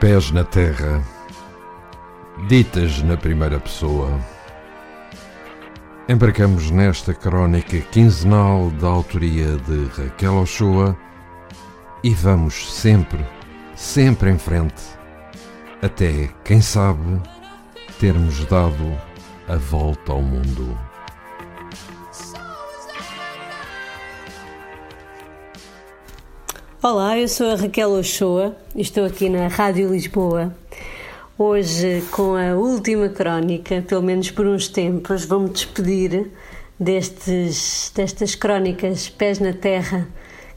Pés na terra, ditas na primeira pessoa. Embarcamos nesta crónica quinzenal da autoria de Raquel Ochoa e vamos sempre, sempre em frente, até, quem sabe, termos dado a volta ao mundo. Olá, eu sou a Raquel Ochoa e estou aqui na Rádio Lisboa. Hoje, com a última crónica, pelo menos por uns tempos, vou-me despedir destes, destas crónicas Pés na Terra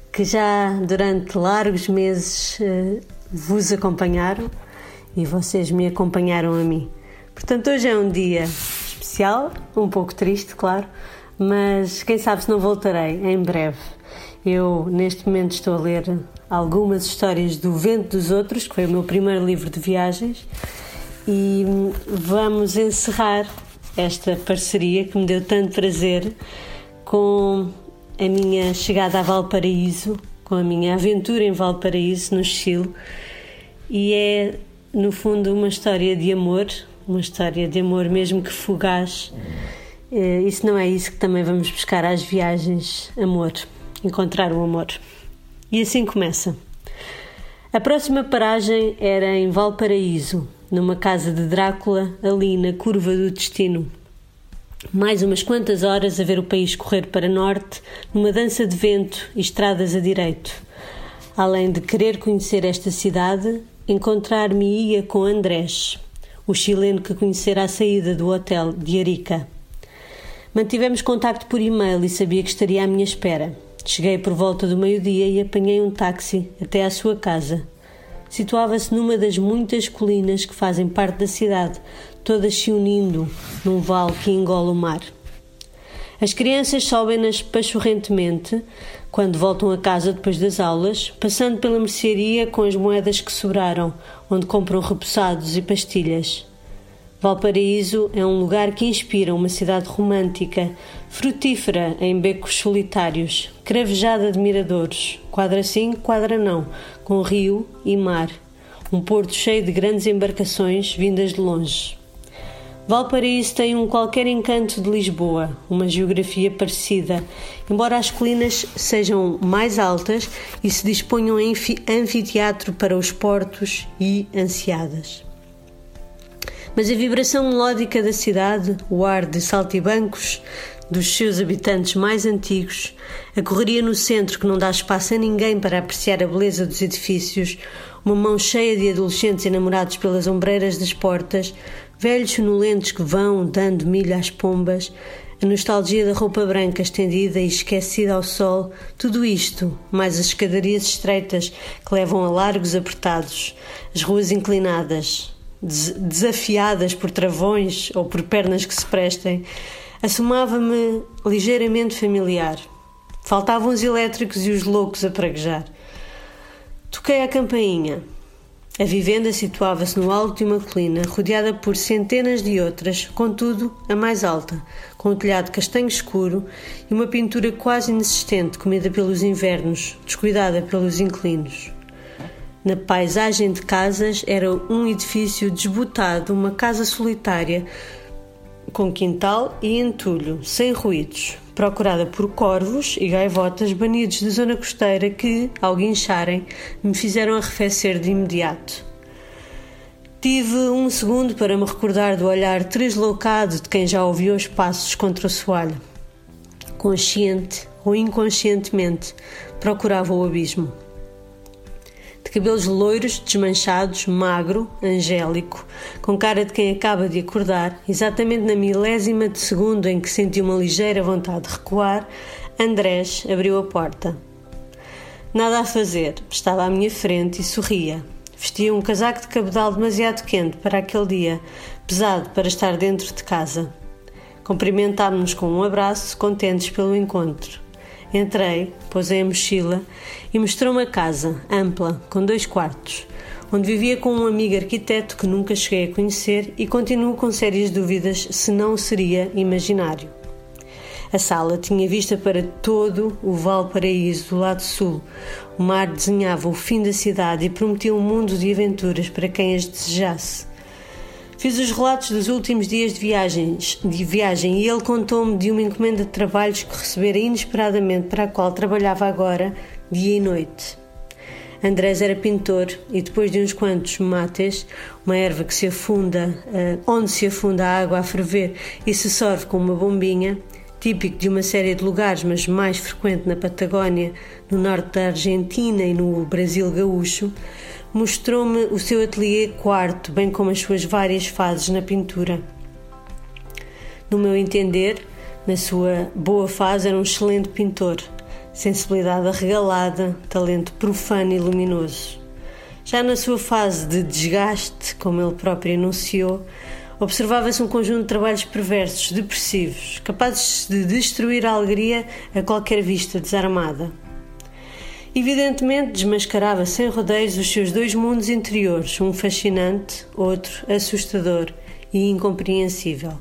que já durante largos meses eh, vos acompanharam e vocês me acompanharam a mim. Portanto, hoje é um dia especial, um pouco triste, claro, mas quem sabe se não voltarei em breve. Eu, neste momento, estou a ler algumas histórias do Vento dos Outros, que foi o meu primeiro livro de viagens, e vamos encerrar esta parceria que me deu tanto prazer com a minha chegada a Valparaíso, com a minha aventura em Valparaíso, no Chile, e é, no fundo, uma história de amor, uma história de amor mesmo que fugaz. Eh, isso não é isso que também vamos buscar às viagens, amor encontrar o amor. E assim começa. A próxima paragem era em Valparaíso, numa casa de Drácula, ali na curva do destino. Mais umas quantas horas a ver o país correr para norte, numa dança de vento e estradas a direito. Além de querer conhecer esta cidade, encontrar-me-ia com Andrés, o chileno que conhecera à saída do hotel de Arica. Mantivemos contacto por e-mail e sabia que estaria à minha espera. Cheguei por volta do meio-dia e apanhei um táxi até à sua casa. Situava-se numa das muitas colinas que fazem parte da cidade, todas se unindo num vale que engola o mar. As crianças sobem-nas pachorrentemente quando voltam a casa depois das aulas, passando pela mercearia com as moedas que sobraram, onde compram repousados e pastilhas. Valparaíso é um lugar que inspira uma cidade romântica, frutífera em becos solitários, cravejada de miradores, quadra sim, quadra não, com rio e mar, um porto cheio de grandes embarcações vindas de longe. Valparaíso tem um qualquer encanto de Lisboa, uma geografia parecida, embora as colinas sejam mais altas e se disponham em anfiteatro para os portos e ansiadas mas a vibração melódica da cidade, o ar de saltibancos dos seus habitantes mais antigos, a correria no centro que não dá espaço a ninguém para apreciar a beleza dos edifícios, uma mão cheia de adolescentes enamorados pelas ombreiras das portas, velhos sonolentos que vão dando milho às pombas, a nostalgia da roupa branca estendida e esquecida ao sol, tudo isto, mais as escadarias estreitas que levam a largos apertados, as ruas inclinadas, desafiadas por travões ou por pernas que se prestem, assomava-me ligeiramente familiar. Faltavam os elétricos e os loucos a praguejar. Toquei a campainha. A vivenda situava-se no alto de uma colina, rodeada por centenas de outras, contudo, a mais alta, com um telhado castanho escuro e uma pintura quase inexistente, comida pelos invernos, descuidada pelos inquilinos. Na paisagem de casas era um edifício desbotado, uma casa solitária, com quintal e entulho, sem ruídos, procurada por corvos e gaivotas banidos da zona costeira que, ao guincharem, me fizeram arrefecer de imediato. Tive um segundo para me recordar do olhar tresloucado de quem já ouviu os passos contra o soalho. Consciente ou inconscientemente, procurava o abismo cabelos loiros, desmanchados, magro, angélico, com cara de quem acaba de acordar, exatamente na milésima de segundo em que sentiu uma ligeira vontade de recuar, Andrés abriu a porta. Nada a fazer, estava à minha frente e sorria. Vestia um casaco de cabedal demasiado quente para aquele dia, pesado para estar dentro de casa. Cumprimentámos-nos com um abraço, contentes pelo encontro. Entrei, posei a mochila e mostrou-me a casa, ampla, com dois quartos, onde vivia com um amigo arquiteto que nunca cheguei a conhecer e continuo com sérias dúvidas se não seria imaginário. A sala tinha vista para todo o Valparaíso do lado sul. O mar desenhava o fim da cidade e prometia um mundo de aventuras para quem as desejasse. Fiz os relatos dos últimos dias de, viagens, de viagem e ele contou-me de uma encomenda de trabalhos que recebera inesperadamente para a qual trabalhava agora, dia e noite. Andrés era pintor e depois de uns quantos mates, uma erva que se afunda, uh, onde se afunda a água a ferver e se sorve com uma bombinha, típico de uma série de lugares, mas mais frequente na Patagónia, no norte da Argentina e no Brasil gaúcho, mostrou-me o seu ateliê quarto, bem como as suas várias fases na pintura. No meu entender, na sua boa fase, era um excelente pintor, sensibilidade arregalada, talento profano e luminoso. Já na sua fase de desgaste, como ele próprio enunciou, observava-se um conjunto de trabalhos perversos, depressivos, capazes de destruir a alegria a qualquer vista desarmada. Evidentemente, desmascarava sem rodeios os seus dois mundos interiores, um fascinante, outro assustador e incompreensível.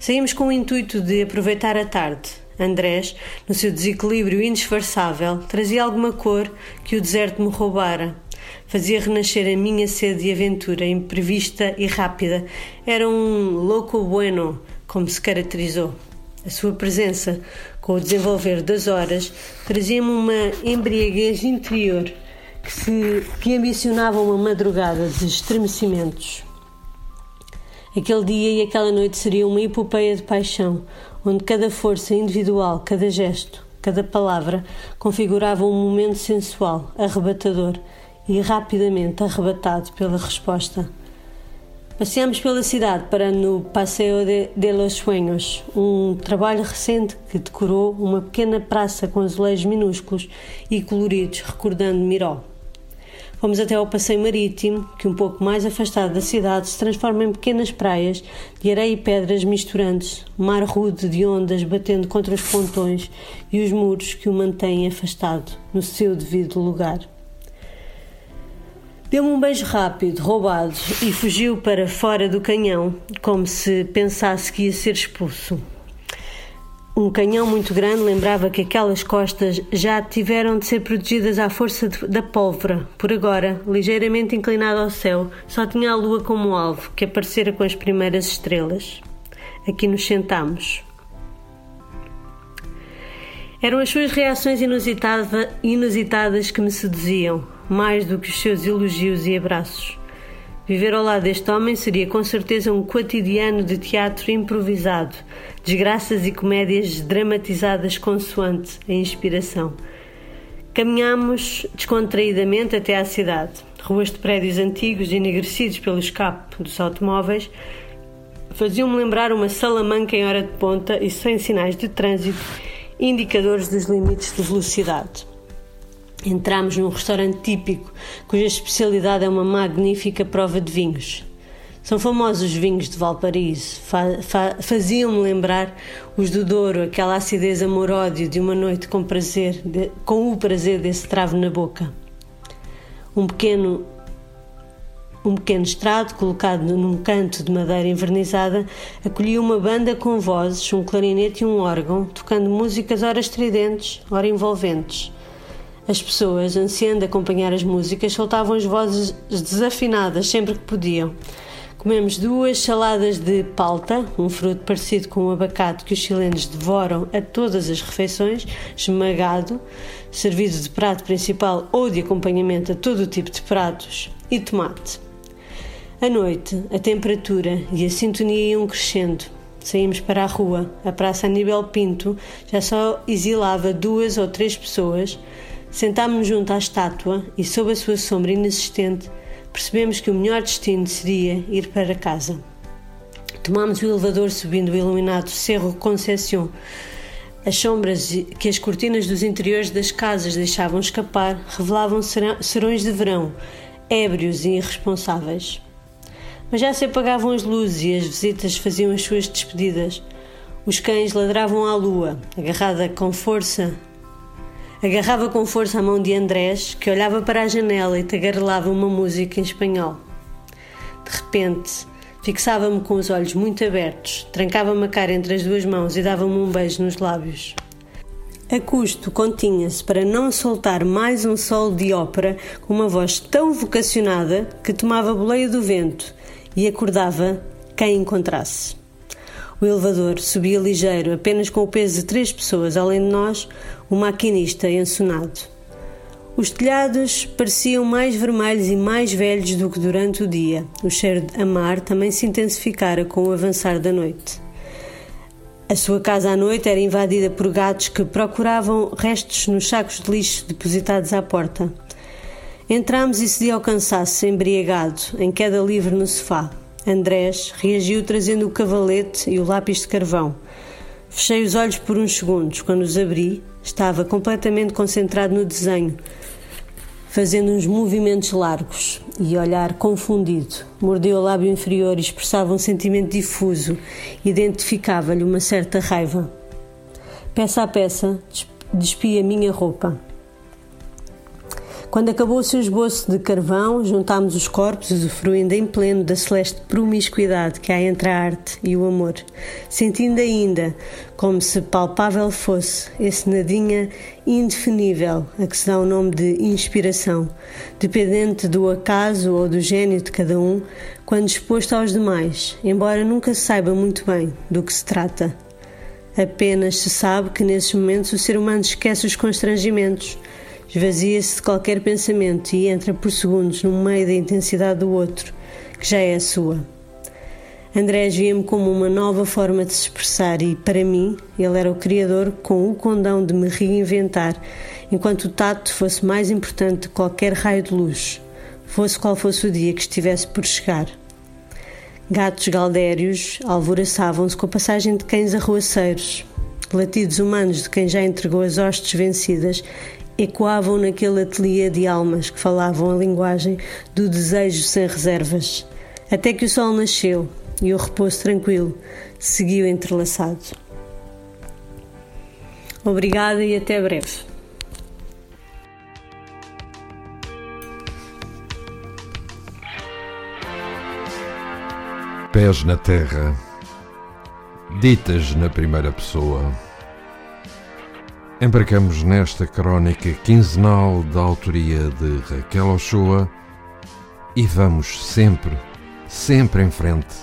Saímos com o intuito de aproveitar a tarde. Andrés, no seu desequilíbrio indisfarçável, trazia alguma cor que o deserto me roubara. Fazia renascer a minha sede de aventura, imprevista e rápida. Era um louco bueno, como se caracterizou. A sua presença, com o desenvolver das horas, trazia-me uma embriaguez interior que, se, que ambicionava uma madrugada de estremecimentos. Aquele dia e aquela noite seria uma epopeia de paixão, onde cada força individual, cada gesto, cada palavra configurava um momento sensual, arrebatador e rapidamente arrebatado pela resposta. Passeamos pela cidade para no Passeio de, de los Sueños, um trabalho recente que decorou uma pequena praça com azulejos minúsculos e coloridos, recordando Miró. Fomos até ao passeio marítimo, que um pouco mais afastado da cidade se transforma em pequenas praias de areia e pedras misturantes, mar rude de ondas batendo contra os pontões e os muros que o mantêm afastado no seu devido lugar. Deu-me um beijo rápido, roubado, e fugiu para fora do canhão, como se pensasse que ia ser expulso. Um canhão muito grande lembrava que aquelas costas já tiveram de ser protegidas à força de, da pólvora. Por agora, ligeiramente inclinado ao céu, só tinha a lua como alvo, que aparecera com as primeiras estrelas. Aqui nos sentamos. Eram as suas reações inusitada, inusitadas que me seduziam, mais do que os seus elogios e abraços. Viver ao lado deste homem seria com certeza um cotidiano de teatro improvisado, desgraças e comédias dramatizadas consoante a inspiração. Caminhámos descontraídamente até à cidade. Ruas de prédios antigos, enegrecidos pelo escape dos automóveis, faziam-me lembrar uma salamanca em hora de ponta e sem sinais de trânsito indicadores dos limites de velocidade. Entramos num restaurante típico, cuja especialidade é uma magnífica prova de vinhos. São famosos os vinhos de Valparaíso. Fa fa Faziam-me lembrar os do Douro, aquela acidez amor-ódio de uma noite com prazer, de, com o prazer desse travo na boca. Um pequeno um pequeno estrado colocado num canto de madeira envernizada acolhia uma banda com vozes, um clarinete e um órgão, tocando músicas ora estridentes, ora envolventes. As pessoas, ansiando acompanhar as músicas, soltavam as vozes desafinadas sempre que podiam. Comemos duas saladas de palta, um fruto parecido com o abacate que os chilenos devoram a todas as refeições, esmagado, servido de prato principal ou de acompanhamento a todo o tipo de pratos, e tomate. À noite, a temperatura e a sintonia iam crescendo. Saímos para a rua. A Praça Aníbal Pinto já só exilava duas ou três pessoas. Sentámos-nos junto à estátua e, sob a sua sombra inexistente, percebemos que o melhor destino seria ir para casa. Tomámos o elevador subindo o iluminado Cerro Conceição. As sombras que as cortinas dos interiores das casas deixavam escapar revelavam serões de verão, ébrios e irresponsáveis. Mas já se apagavam as luzes e as visitas faziam as suas despedidas. Os cães ladravam à lua, agarrada com força. Agarrava com força a mão de Andrés, que olhava para a janela e tagarelava uma música em espanhol. De repente, Fixava-me com os olhos muito abertos, trancava-me a cara entre as duas mãos e dava-me um beijo nos lábios. A custo continha-se para não soltar mais um solo de ópera com uma voz tão vocacionada que tomava boleia do vento e acordava quem encontrasse. O elevador subia ligeiro, apenas com o peso de três pessoas, além de nós, o maquinista ensonado. Os telhados pareciam mais vermelhos e mais velhos do que durante o dia. O cheiro a mar também se intensificara com o avançar da noite. A sua casa à noite era invadida por gatos que procuravam restos nos sacos de lixo depositados à porta. Entramos e cedi ao cansaço, embriagado, em queda livre no sofá. Andrés reagiu trazendo o cavalete e o lápis de carvão. Fechei os olhos por uns segundos. Quando os abri, estava completamente concentrado no desenho, fazendo uns movimentos largos e olhar confundido. Mordeu o lábio inferior e expressava um sentimento difuso. Identificava-lhe uma certa raiva. Peça a peça, despi a minha roupa. Quando acabou o seu esboço de carvão, juntámos os corpos, usufruindo em pleno da celeste promiscuidade que há entre a arte e o amor, sentindo ainda, como se palpável fosse, esse nadinha indefinível a que se dá o nome de inspiração, dependente do acaso ou do gênio de cada um, quando exposto aos demais, embora nunca se saiba muito bem do que se trata. Apenas se sabe que nesses momentos o ser humano esquece os constrangimentos Esvazia-se de qualquer pensamento e entra por segundos no meio da intensidade do outro, que já é a sua. Andrés via-me como uma nova forma de se expressar e, para mim, ele era o criador com o condão de me reinventar, enquanto o tato fosse mais importante que qualquer raio de luz, fosse qual fosse o dia que estivesse por chegar. Gatos galdérios alvoraçavam-se com a passagem de cães arruaceiros, latidos humanos de quem já entregou as hostes vencidas ecoavam naquele ateliê de almas que falavam a linguagem do desejo sem reservas, até que o sol nasceu e o repouso tranquilo seguiu entrelaçado. Obrigada e até breve. Pés na terra, ditas na primeira pessoa. Embarcamos nesta crónica quinzenal da autoria de Raquel Ochoa e vamos sempre, sempre em frente,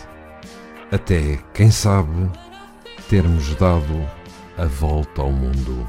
até, quem sabe, termos dado a volta ao mundo.